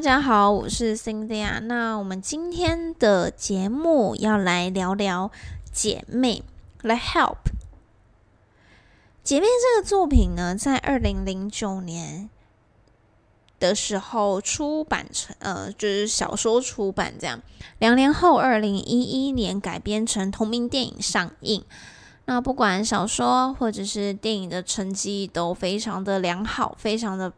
大家好，我是 Cindy 啊。那我们今天的节目要来聊聊姐妹，来 Help 姐妹这个作品呢，在二零零九年的时候出版成，呃，就是小说出版这样。两年后，二零一一年改编成同名电影上映。那不管小说或者是电影的成绩都非常的良好，非常的。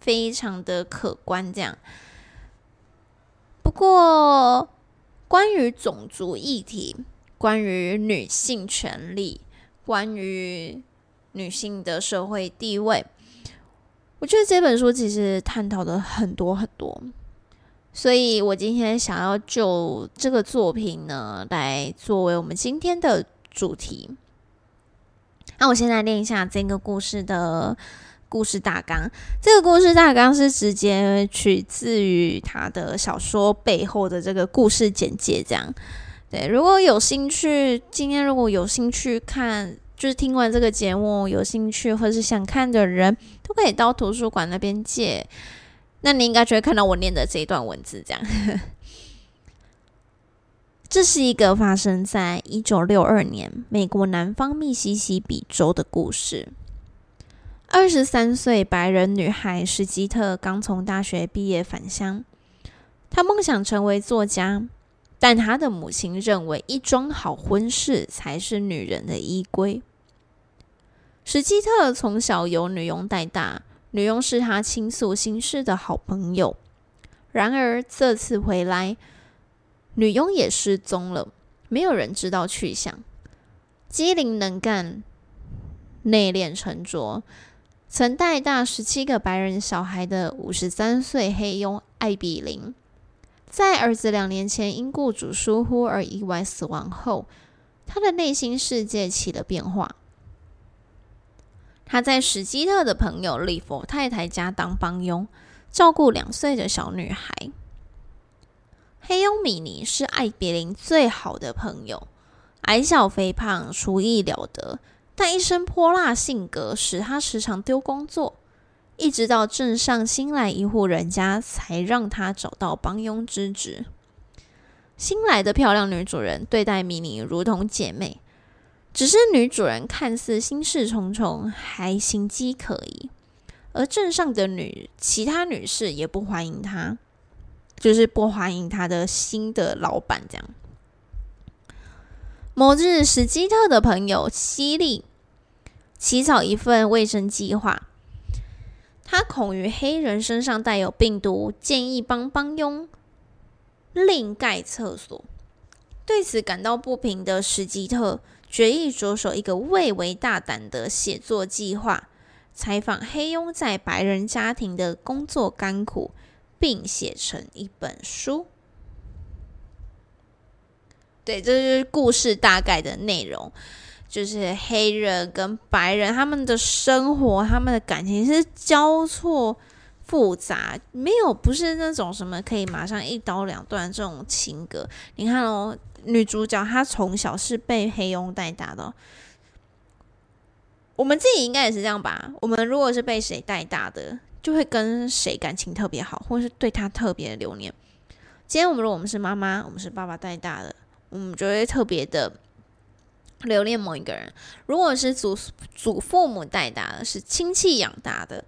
非常的可观，这样。不过，关于种族议题、关于女性权利、关于女性的社会地位，我觉得这本书其实探讨的很多很多。所以我今天想要就这个作品呢，来作为我们今天的主题。那我现在念一下这个故事的。故事大纲，这个故事大纲是直接取自于他的小说背后的这个故事简介。这样，对，如果有兴趣，今天如果有兴趣看，就是听完这个节目有兴趣或是想看的人，都可以到图书馆那边借。那你应该就会看到我念的这一段文字。这样，这是一个发生在一九六二年美国南方密西西比州的故事。二十三岁白人女孩史基特刚从大学毕业返乡，她梦想成为作家，但她的母亲认为一桩好婚事才是女人的依归。史基特从小由女佣带大，女佣是她倾诉心事的好朋友。然而这次回来，女佣也失踪了，没有人知道去向。机灵能干、内敛沉着。曾带大十七个白人小孩的五十三岁黑佣艾比林，在儿子两年前因雇主疏忽而意外死亡后，他的内心世界起了变化。他在史基特的朋友利佛太太家当帮佣，照顾两岁的小女孩。黑佣米妮是艾比林最好的朋友，矮小肥胖，厨艺了得。但一身泼辣性格使他时常丢工作，一直到镇上新来一户人家，才让他找到帮佣之职。新来的漂亮女主人对待米妮如同姐妹，只是女主人看似心事重重，还心机可疑，而镇上的女其他女士也不欢迎她，就是不欢迎她的新的老板。这样，某日，史基特的朋友西利。起草一份卫生计划，他恐于黑人身上带有病毒，建议帮帮佣另盖厕所。对此感到不平的史吉特决意着手一个蔚为大胆的写作计划，采访黑佣在白人家庭的工作甘苦，并写成一本书。对，这是故事大概的内容。就是黑人跟白人他们的生活，他们的感情是交错复杂，没有不是那种什么可以马上一刀两断这种情格。你看哦，女主角她从小是被黑佣带大的，我们自己应该也是这样吧？我们如果是被谁带大的，就会跟谁感情特别好，或是对他特别留念。今天我们如果我们是妈妈，我们是爸爸带大的，我们就会特别的。留恋某一个人，如果是祖祖父母带大的，是亲戚养大的，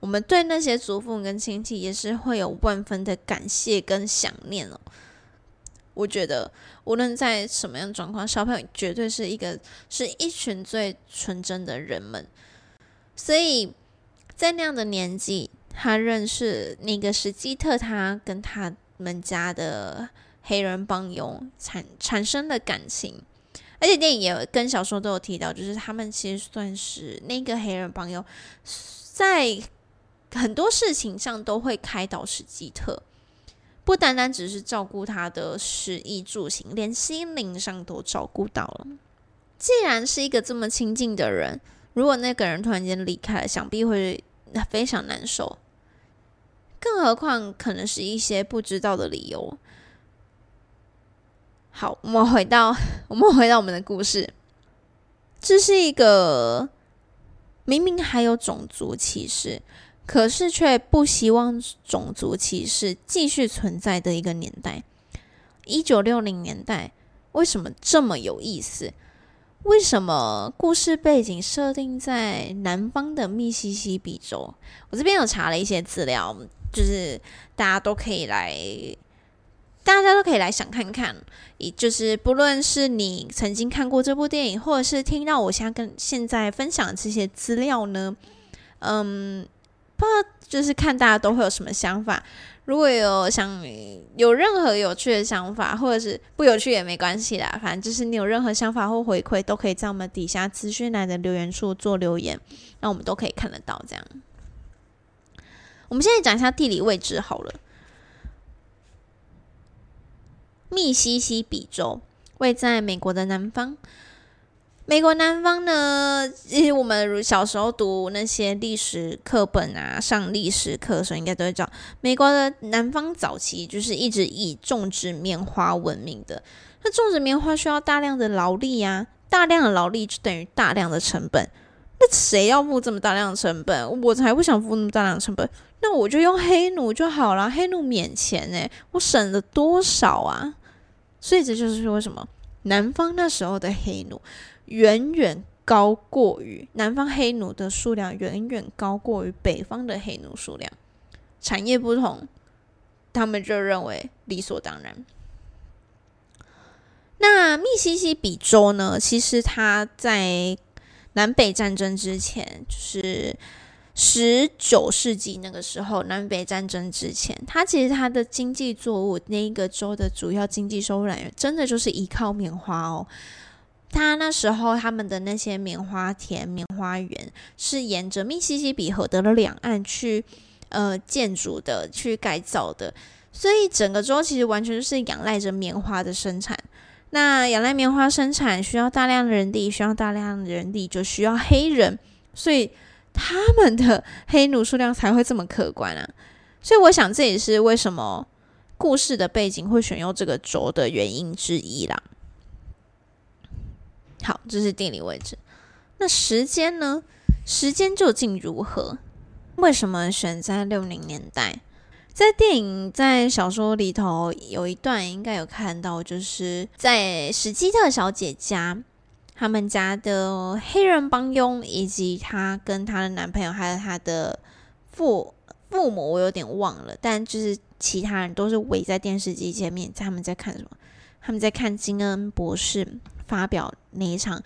我们对那些祖父母跟亲戚也是会有万分的感谢跟想念哦。我觉得无论在什么样状况，小朋友绝对是一个是一群最纯真的人们。所以在那样的年纪，他认识那个史基特，他跟他们家的黑人帮佣产产生了感情。而且电影也跟小说都有提到，就是他们其实算是那个黑人朋友，在很多事情上都会开导史基特，不单单只是照顾他的食衣住行，连心灵上都照顾到了。既然是一个这么亲近的人，如果那个人突然间离开了，想必会非常难受。更何况可能是一些不知道的理由。好，我们回到我们回到我们的故事。这是一个明明还有种族歧视，可是却不希望种族歧视继续存在的一个年代。一九六零年代为什么这么有意思？为什么故事背景设定在南方的密西西比州？我这边有查了一些资料，就是大家都可以来，大家都可以来想看看。也就是不论是你曾经看过这部电影，或者是听到我现在跟现在分享这些资料呢，嗯，不知道就是看大家都会有什么想法。如果有想有任何有趣的想法，或者是不有趣也没关系啦，反正就是你有任何想法或回馈，都可以在我们底下资讯栏的留言处做留言，那我们都可以看得到。这样，我们现在讲一下地理位置好了。密西西比州位在美国的南方。美国南方呢，其实我们如小时候读那些历史课本啊，上历史课的时候应该都会知道，美国的南方早期就是一直以种植棉花闻名的。那种植棉花需要大量的劳力呀，大量的劳力就等于大量的成本。那谁要付这么大量的成本？我才不想付那么大量的成本。那我就用黑奴就好了，黑奴免钱诶，我省了多少啊？所以这就是为什么南方那时候的黑奴。远远高过于南方黑奴的数量，远远高过于北方的黑奴数量。产业不同，他们就认为理所当然。那密西西比州呢？其实它在南北战争之前，就是十九世纪那个时候，南北战争之前，它其实它的经济作物那一个州的主要经济收入来源，真的就是依靠棉花哦。他那时候，他们的那些棉花田、棉花园是沿着密西西比河的两岸去呃建筑的、去改造的，所以整个州其实完全是仰赖着棉花的生产。那仰赖棉花生产需要大量人力，需要大量人力就需要黑人，所以他们的黑奴数量才会这么可观啊！所以我想这也是为什么故事的背景会选用这个轴的原因之一啦。好，这是地理位置。那时间呢？时间究竟如何？为什么选在六零年代？在电影、在小说里头有一段应该有看到，就是在史基特小姐家，他们家的黑人帮佣以及她跟她的男朋友，还有她的父父母，我有点忘了，但就是其他人都是围在电视机前面，他们在看什么？他们在看金恩博士。发表那一场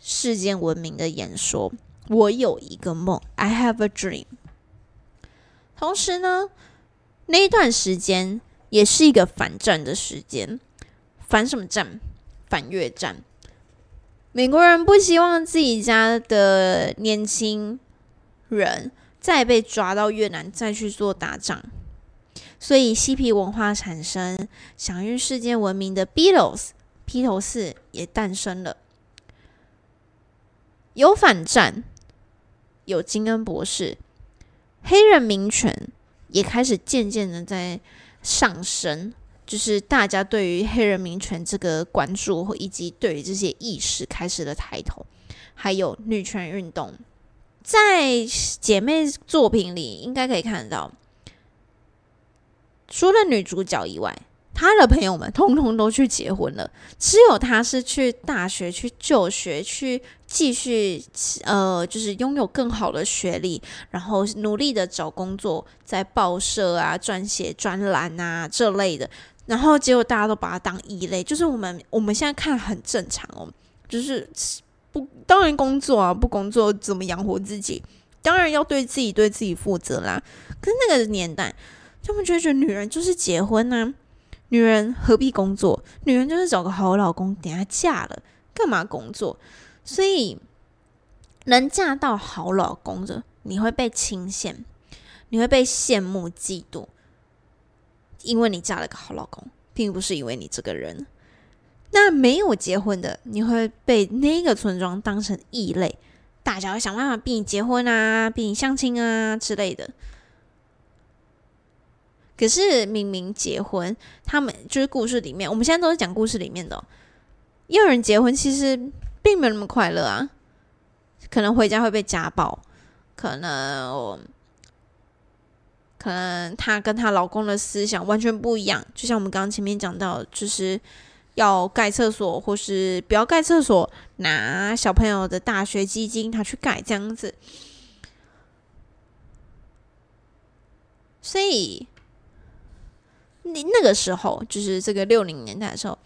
世界闻名的演说，我有一个梦，I have a dream。同时呢，那一段时间也是一个反战的时间，反什么战？反越战。美国人不希望自己家的年轻人再被抓到越南再去做打仗，所以嬉皮文化产生，享誉世界闻名的 Beatles。披头士也诞生了，有反战，有金恩博士，黑人民权也开始渐渐的在上升，就是大家对于黑人民权这个关注，以及对于这些意识开始的抬头，还有女权运动，在姐妹作品里应该可以看得到，除了女主角以外。他的朋友们通通都去结婚了，只有他是去大学去就学，去继续呃，就是拥有更好的学历，然后努力的找工作，在报社啊撰写专栏啊这类的。然后结果大家都把他当异类，就是我们我们现在看很正常哦，就是不当然工作啊，不工作怎么养活自己？当然要对自己对自己负责啦。可是那个年代，他们就觉得女人就是结婚呢。女人何必工作？女人就是找个好老公，等下嫁了，干嘛工作？所以能嫁到好老公的，你会被倾羡，你会被羡慕、嫉妒，因为你嫁了个好老公，并不是因为你这个人。那没有结婚的，你会被那个村庄当成异类，大家会想办法逼你结婚啊，逼你相亲啊之类的。可是明明结婚，他们就是故事里面，我们现在都是讲故事里面的。有人结婚其实并没有那么快乐啊，可能回家会被家暴，可能可能她跟她老公的思想完全不一样。就像我们刚刚前面讲到，就是要盖厕所，或是不要盖厕所，拿小朋友的大学基金，他去盖这样子。所以，你那个时候，就是这个六零年代的时候，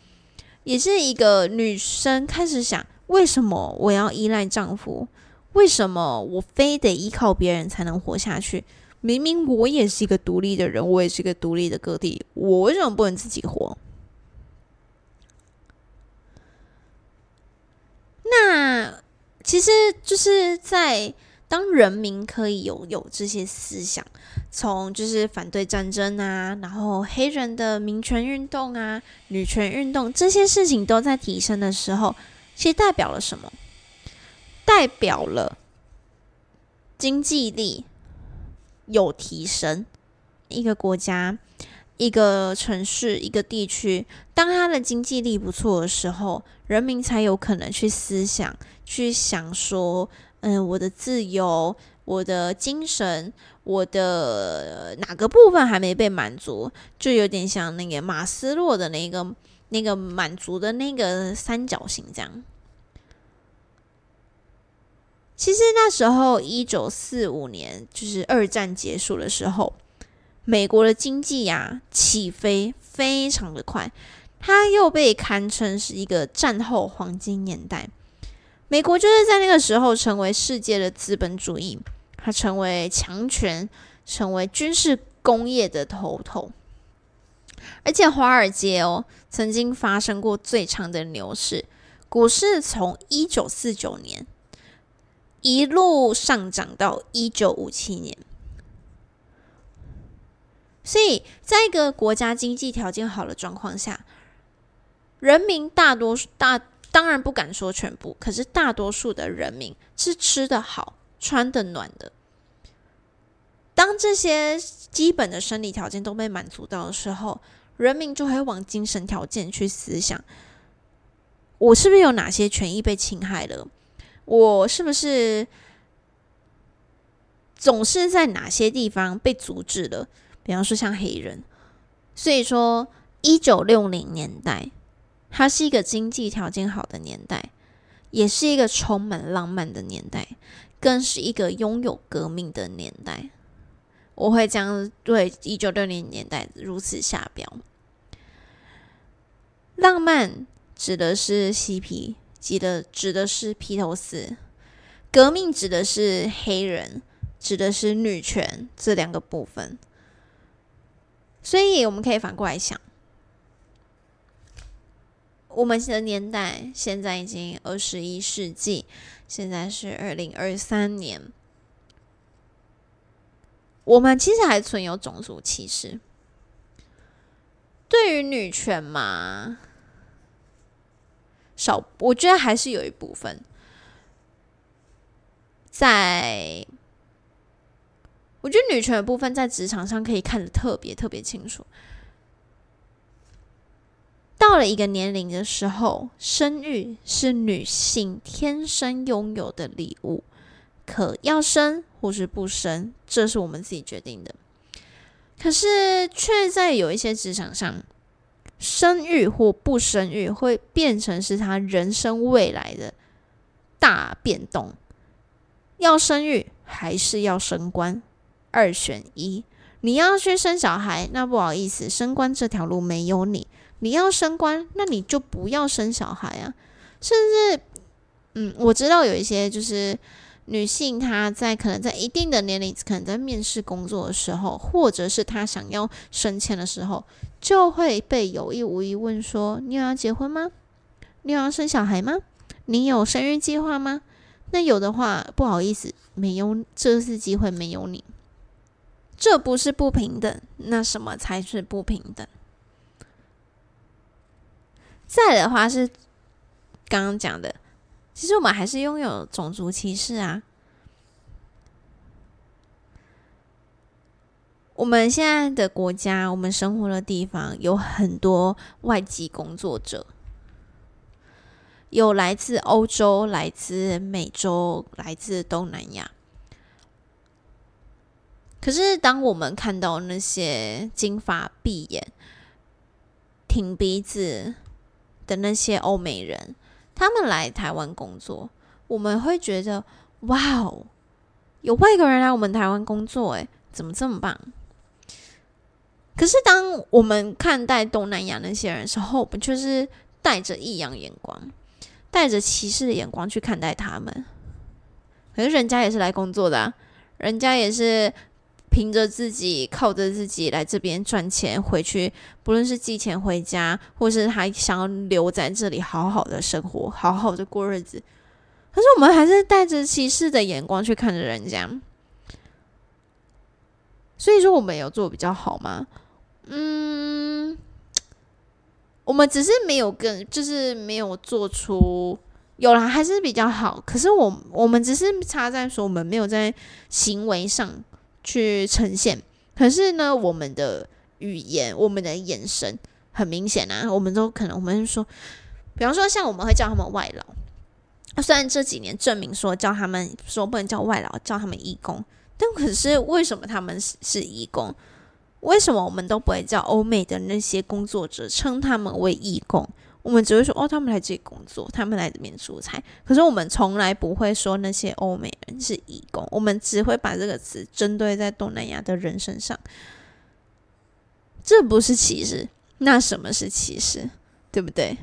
也是一个女生开始想：为什么我要依赖丈夫？为什么我非得依靠别人才能活下去？明明我也是一个独立的人，我也是一个独立的个体，我为什么不能自己活？那其实就是在当人民可以拥有这些思想，从就是反对战争啊，然后黑人的民权运动啊、女权运动这些事情都在提升的时候，其实代表了什么？代表了经济力有提升，一个国家、一个城市、一个地区，当它的经济力不错的时候，人民才有可能去思想、去想说：嗯，我的自由、我的精神、我的哪个部分还没被满足？就有点像那个马斯洛的那个那个满足的那个三角形这样。其实那时候，一九四五年就是二战结束的时候，美国的经济呀起飞非常的快，它又被堪称是一个战后黄金年代。美国就是在那个时候成为世界的资本主义，它成为强权，成为军事工业的头头。而且华尔街哦，曾经发生过最长的牛市，股市从一九四九年。一路上涨到一九五七年，所以在一个国家经济条件好的状况下，人民大多数大当然不敢说全部，可是大多数的人民是吃得好、穿得暖的。当这些基本的生理条件都被满足到的时候，人民就会往精神条件去思想：我是不是有哪些权益被侵害了？我是不是总是在哪些地方被阻止了？比方说像黑人，所以说一九六零年代，它是一个经济条件好的年代，也是一个充满浪漫的年代，更是一个拥有革命的年代。我会将对一九六零年代如此下标。浪漫指的是嬉皮。指的指的是披头士，革命指的是黑人，指的是女权这两个部分。所以我们可以反过来想，我们的年代现在已经二十一世纪，现在是二零二三年，我们其实还存有种族歧视，对于女权嘛。少，我觉得还是有一部分，在我觉得女权的部分在职场上可以看得特别特别清楚。到了一个年龄的时候，生育是女性天生拥有的礼物，可要生或是不生，这是我们自己决定的。可是却在有一些职场上。生育或不生育会变成是他人生未来的大变动。要生育还是要升官？二选一。你要去生小孩，那不好意思，升官这条路没有你。你要升官，那你就不要生小孩啊。甚至，嗯，我知道有一些就是。女性她在可能在一定的年龄，可能在面试工作的时候，或者是她想要升迁的时候，就会被有意无意问说：“你有要结婚吗？你有要生小孩吗？你有生育计划吗？”那有的话，不好意思，没有这次机会没有你，这不是不平等，那什么才是不平等？再的话是刚刚讲的。其实我们还是拥有种族歧视啊！我们现在的国家，我们生活的地方有很多外籍工作者，有来自欧洲、来自美洲、来自东南亚。可是当我们看到那些金发碧眼、挺鼻子的那些欧美人，他们来台湾工作，我们会觉得哇哦，有外国人来我们台湾工作，诶，怎么这么棒？可是当我们看待东南亚那些人时候，我们就是带着异样眼光，带着歧视的眼光去看待他们。可是人家也是来工作的，人家也是。凭着自己，靠着自己来这边赚钱回去，不论是寄钱回家，或是还想要留在这里好好的生活，好好的过日子。可是我们还是带着歧视的眼光去看着人家。所以说，我们有做比较好吗？嗯，我们只是没有跟，就是没有做出有了，还是比较好。可是我我们只是差在说，我们没有在行为上。去呈现，可是呢，我们的语言、我们的眼神很明显啊，我们都可能，我们说，比方说，像我们会叫他们外劳，虽然这几年证明说叫他们说不能叫外劳，叫他们义工，但可是为什么他们是是义工？为什么我们都不会叫欧美的那些工作者称他们为义工？我们只会说哦，他们来这里工作，他们来这边出差。可是我们从来不会说那些欧美人是义工，我们只会把这个词针对在东南亚的人身上。这不是歧视，那什么是歧视？对不对？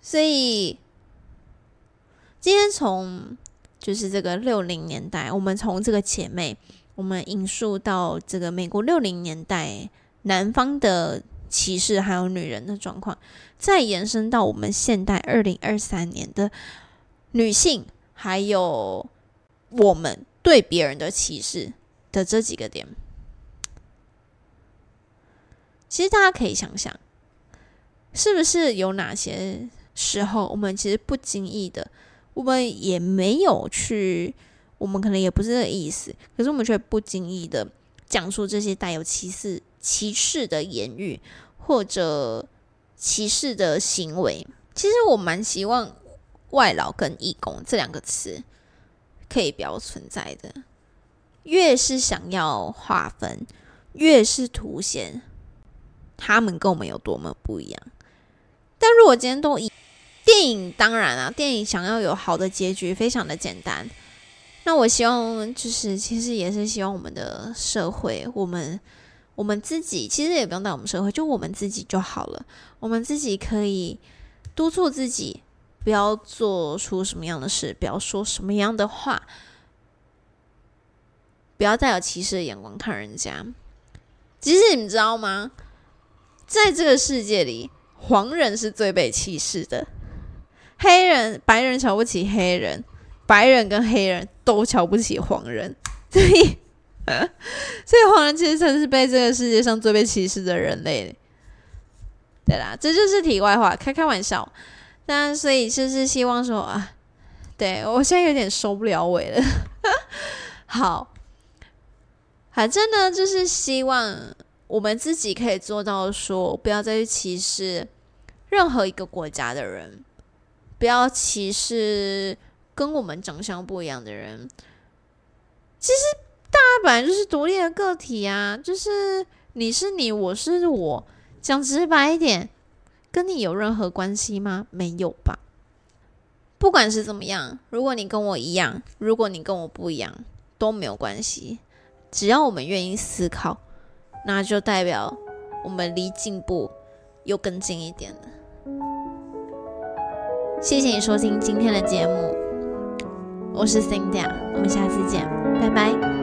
所以今天从就是这个六零年代，我们从这个姐妹，我们引述到这个美国六零年代南方的。歧视还有女人的状况，再延伸到我们现代二零二三年的女性，还有我们对别人的歧视的这几个点，其实大家可以想想，是不是有哪些时候，我们其实不经意的，我们也没有去，我们可能也不是这个意思，可是我们却不经意的讲出这些带有歧视。歧视的言语或者歧视的行为，其实我蛮希望“外劳”跟“义工”这两个词可以不要存在的。越是想要划分，越是凸显他们跟我们有多么不一样。但如果今天都以电影，当然啊，电影想要有好的结局，非常的简单。那我希望，就是其实也是希望我们的社会，我们。我们自己其实也不用带我们社会，就我们自己就好了。我们自己可以督促自己，不要做出什么样的事，不要说什么样的话，不要带有歧视的眼光看人家。其实你们知道吗？在这个世界里，黄人是最被歧视的，黑人、白人瞧不起黑人，白人跟黑人都瞧不起黄人，所以。所以黄人其实才是被这个世界上最被歧视的人类。对啦，这就是题外话，开开玩笑。那所以就是希望说啊，对我现在有点收不了尾了。好，反正呢，就是希望我们自己可以做到，说不要再去歧视任何一个国家的人，不要歧视跟我们长相不一样的人。其实。大家本来就是独立的个体啊，就是你是你，我是我，讲直白一点，跟你有任何关系吗？没有吧。不管是怎么样，如果你跟我一样，如果你跟我不一样，都没有关系。只要我们愿意思考，那就代表我们离进步又更近一点了。谢谢你收听今天的节目，我是 Cindy，我们下次见，拜拜。